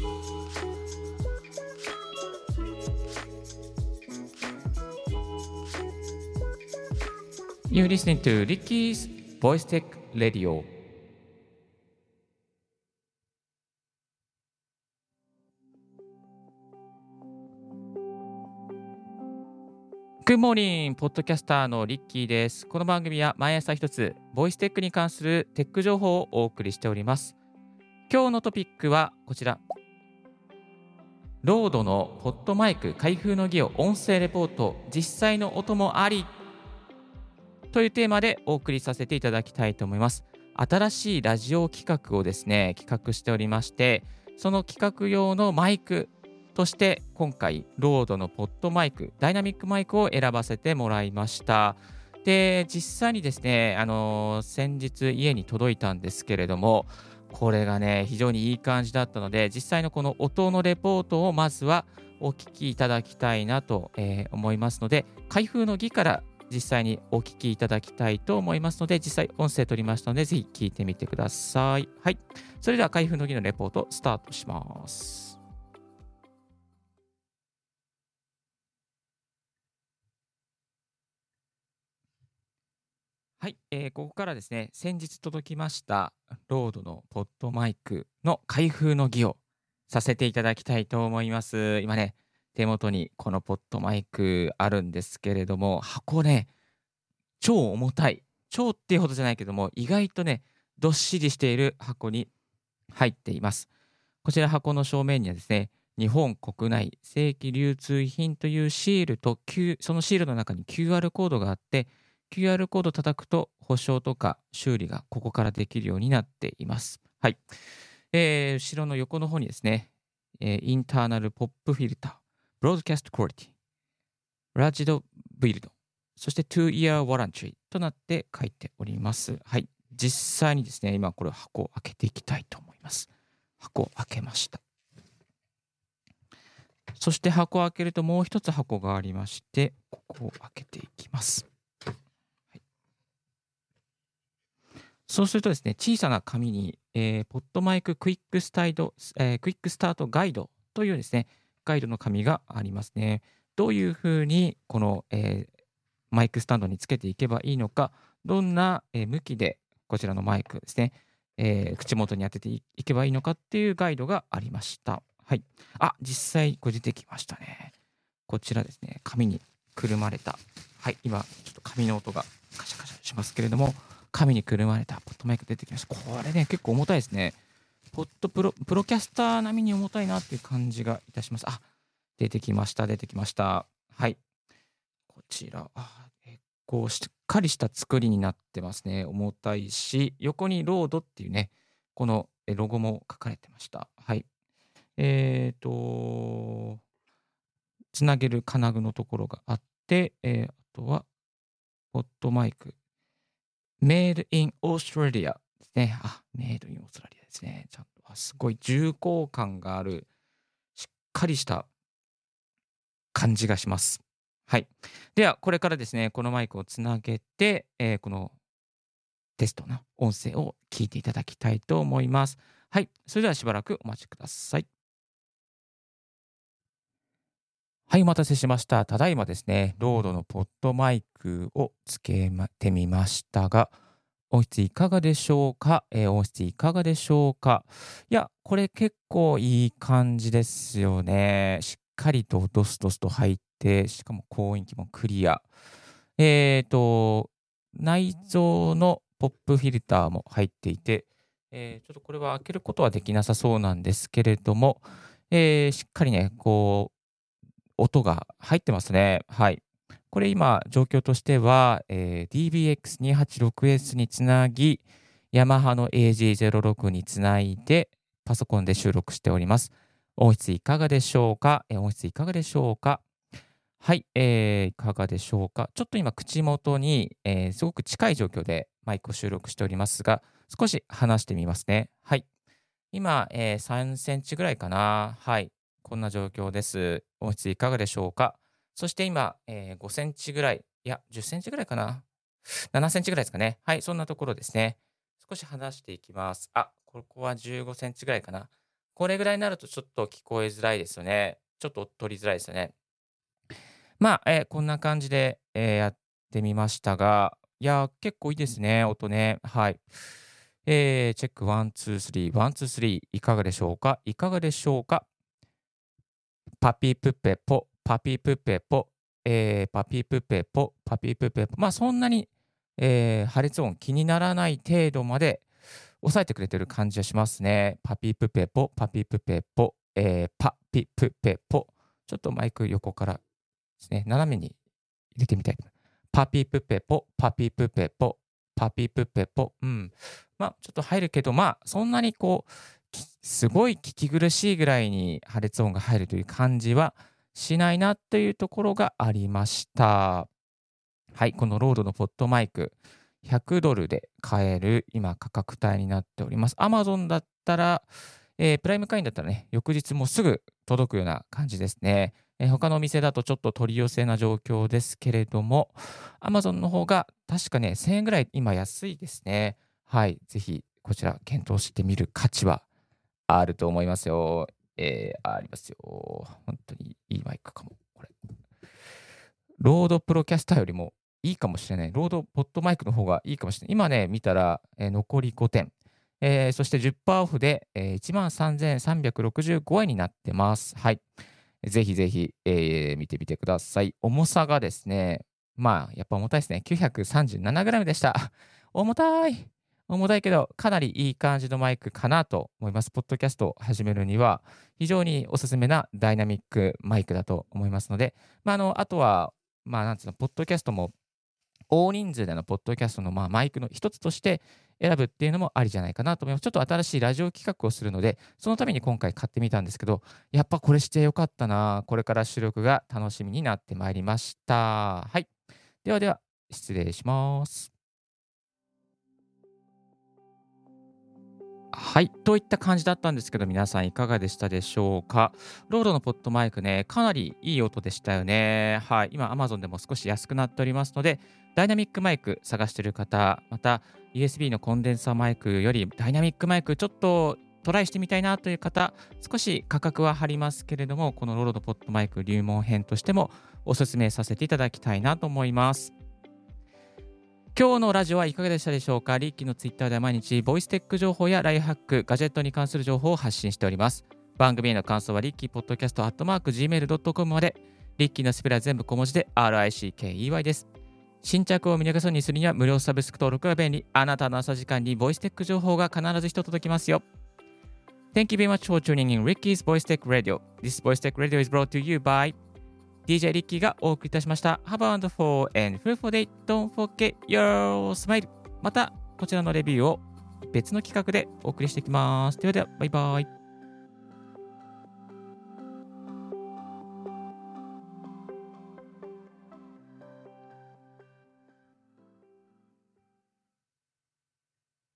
You listening to Ricky's Voice Tech Radio. Good morning! ポッドキャスターのリッキーです。この番組は毎朝一つ、ボイステックに関するテック情報をお送りしております。今日のトピックはこちら。ロードのポッドマイク開封の儀を音声レポート、実際の音もありというテーマでお送りさせていただきたいと思います。新しいラジオ企画をですね、企画しておりまして、その企画用のマイクとして今回、ロードのポッドマイク、ダイナミックマイクを選ばせてもらいました。で、実際にですね、あの先日家に届いたんですけれども、これがね、非常にいい感じだったので、実際のこの音のレポートをまずはお聞きいただきたいなと、え思いますので、開封の儀から実際にお聞きいただきたいと思いますので、実際音声取りましたので、ぜひ聞いてみてください。はい。それでは開封の儀のレポートスタートします。はい、えーここからですね、先日届きましたロードのポッドマイクの開封の儀をさせていただきたいと思います。今ね、手元にこのポッドマイクあるんですけれども、箱ね、超重たい。超っていうほどじゃないけども、意外とね、どっしりしている箱に入っています。こちら箱の正面にはですね、日本国内正規流通品というシールと、Q- そのシールの中に QR コードがあって、QR コード叩くと保証とか修理がここからできるようになっています。はい。えー後ろの横の方にですね、えーインターナルポップフィルター、ブロードキャストクオリティ、ラジドビルド、そして 2-year warranty となって書いております。はい。実際にですね、今これ箱を開けていきたいと思います。箱を開けました。そして箱を開けるともう一つ箱がありまして、ここを開けていきます。はいそうするとですね、小さな紙に、えー PodMic クイックスタイド、えークイックスタートガイドというですね、ガイドの紙がありますね。どういうふうにこの、えーマイクスタンドにつけていけばいいのか、どんな、えー向きでこちらのマイクですね、えー口元に当てていいけばいいのかっていうガイドがありました。はい。あ、実際これ出てきましたね。こちらですね、紙にくるまれた。はい、今ちょっと紙の音がカシャカシャしますけれども、紙にくるまれた PodMic 出てきました。これね、結構重たいですね。ポッドプロ Procaster 並みに重たいなっていう感じがいたします。あ、出てきました、出てきました。はい。こちら、あ結構しっかりした作りになってますね。重たいし、横に RODE っていうね、このロゴも書かれてました。はい。えっ、と、つなげる金具のところがあって、えーあとは、ポッドマイク。Made in Australia ですね。あ、Made in Australia ですね。ちゃんと、すごい重厚感がある、しっかりした感じがします。はい。では、これからですね、このマイクをつなげて、えーこのテストの音声を聞いていただきたいと思います。はい。それではしばらくお待ちください。はい、お待たせしました。ただいまですね、ロードのポッドマイクをつけてみましたが、音質いかがでしょうか、えー音質いかがでしょうか？いや、これ結構いい感じですよね。しっかりとドスドスと入って、しかも高音域もクリア。えっ、と、内蔵のポップフィルターも入っていて、えーちょっとこれは開けることはできなさそうなんですけれども、えーしっかりね、こう、音が入ってますね。はい。これ今、状況としては、えー DBX286S につなぎ、ヤマハの AG06 につないで、パソコンで収録しております。音質いかがでしょうか、えー音質いかがでしょうか？はい、えーいかがでしょうか？ちょっと今、口元に、えーすごく近い状況でマイクを収録しておりますが、少し離してみますね。はい。今、えー3センチぐらいかな。はい。こんな状況です。音質いかがでしょうか？そして今、えー5センチぐらい、いや、10センチぐらいかな？7センチぐらいですかね。はい、そんなところですね。少し離していきます。あ、ここは15センチぐらいかな。これぐらいになるとちょっと聞こえづらいですよね。ちょっと取りづらいですよね。まあ、えーこんな感じで、えーやってみましたが、いや、結構いいですね、音ね。はい。えーチェック1、2、3、1、2、3、いかがでしょうか？いかがでしょうか？パピプペポ、パピープペポ、えーパピープペポ、パピープペポ。まあ、そんなに、えー破裂音気にならない程度まで抑えてくれてる感じがしますね。パピープペポ、パピープペポ、えーパピープペポ。ちょっとマイク横からですね、斜めに入れてみたい。パピープペポ、パピープペポ、パピープペポ。うん。まあ、ちょっと入るけど、まあ、そんなにこう、すごい聞き苦しいぐらいに破裂音が入るという感じはしないなというところがありました。はい、この RODE の PodMic、100ドルで買える今価格帯になっております。Amazon だったら、えープライム会員だったらね、翌日もすぐ届くような感じですね。えー他のお店だとちょっと取り寄せな状況ですけれども、Amazon の方が確かね、1000円ぐらい今安いですね。はい、ぜひこちら検討してみる価値はあると思いますよ。えーありますよ。本当にいいマイクかも、これ。 RODE Procaster よりもいいかもしれない。 RODE PodMic の方がいいかもしれない。今ね、見たら、えー残り5点。えーそして10%オフで、えー、13,365円になってます。はい。ぜひぜひ、えー見てみてください。重さがですね、まあ、やっぱ重たいですね。937g でした。重たい。重たいけど、かなりいい感じのマイクかなと思います。ポッドキャストを始めるには、非常におすすめなダイナミックマイクだと思いますので、まあ、あのあとは、まあ、なんつうの、ポッドキャストも、大人数でのポッドキャストの、まあ、マイクの一つとして選ぶっていうのもありじゃないかなと思います。ちょっと新しいラジオ企画をするので、そのために今回買ってみたんですけど、やっぱこれしてよかったな。これから収録が楽しみになってまいりました。はい。ではでは、失礼します。はい。といった感じだったんですけど、皆さんいかがでしたでしょうか？ RODE の PodMic ね、かなりいい音でしたよね。はい。今、Amazon でも少し安くなっておりますので、ダイナミックマイク探してる方、また USB のコンデンサーマイクよりダイナミックマイクちょっとトライしてみたいなという方、少し価格は張りますけれども、この RODE の PodMic 入門編としてもお勧めさせていただきたいなと思います。今日のラジオはいかがでしたでしょうか？リッキーのツイッターでは毎日ボイステック情報やライフハック、ガジェットに関する情報を発信しております。番組への感想はリッキーポッドキャストアットマーク Gmail.com まで、リッキーのスペルは全部小文字で RICKEY です。新着を見逃さずにするには無料サブスク登録が便利。あなたの朝時間にボイステック情報が必ず一つ届きますよ。Thank you very much for tuning in Ricky's Voice Tech Radio. This Voice Tech Radio is brought to you by DJ リッキーがお送りいたしました。Have a wonderful and fruitful day. Don't forget your smile. またこちらのレビューを別の企画でお送りしていきます。ではでは、バイバイ。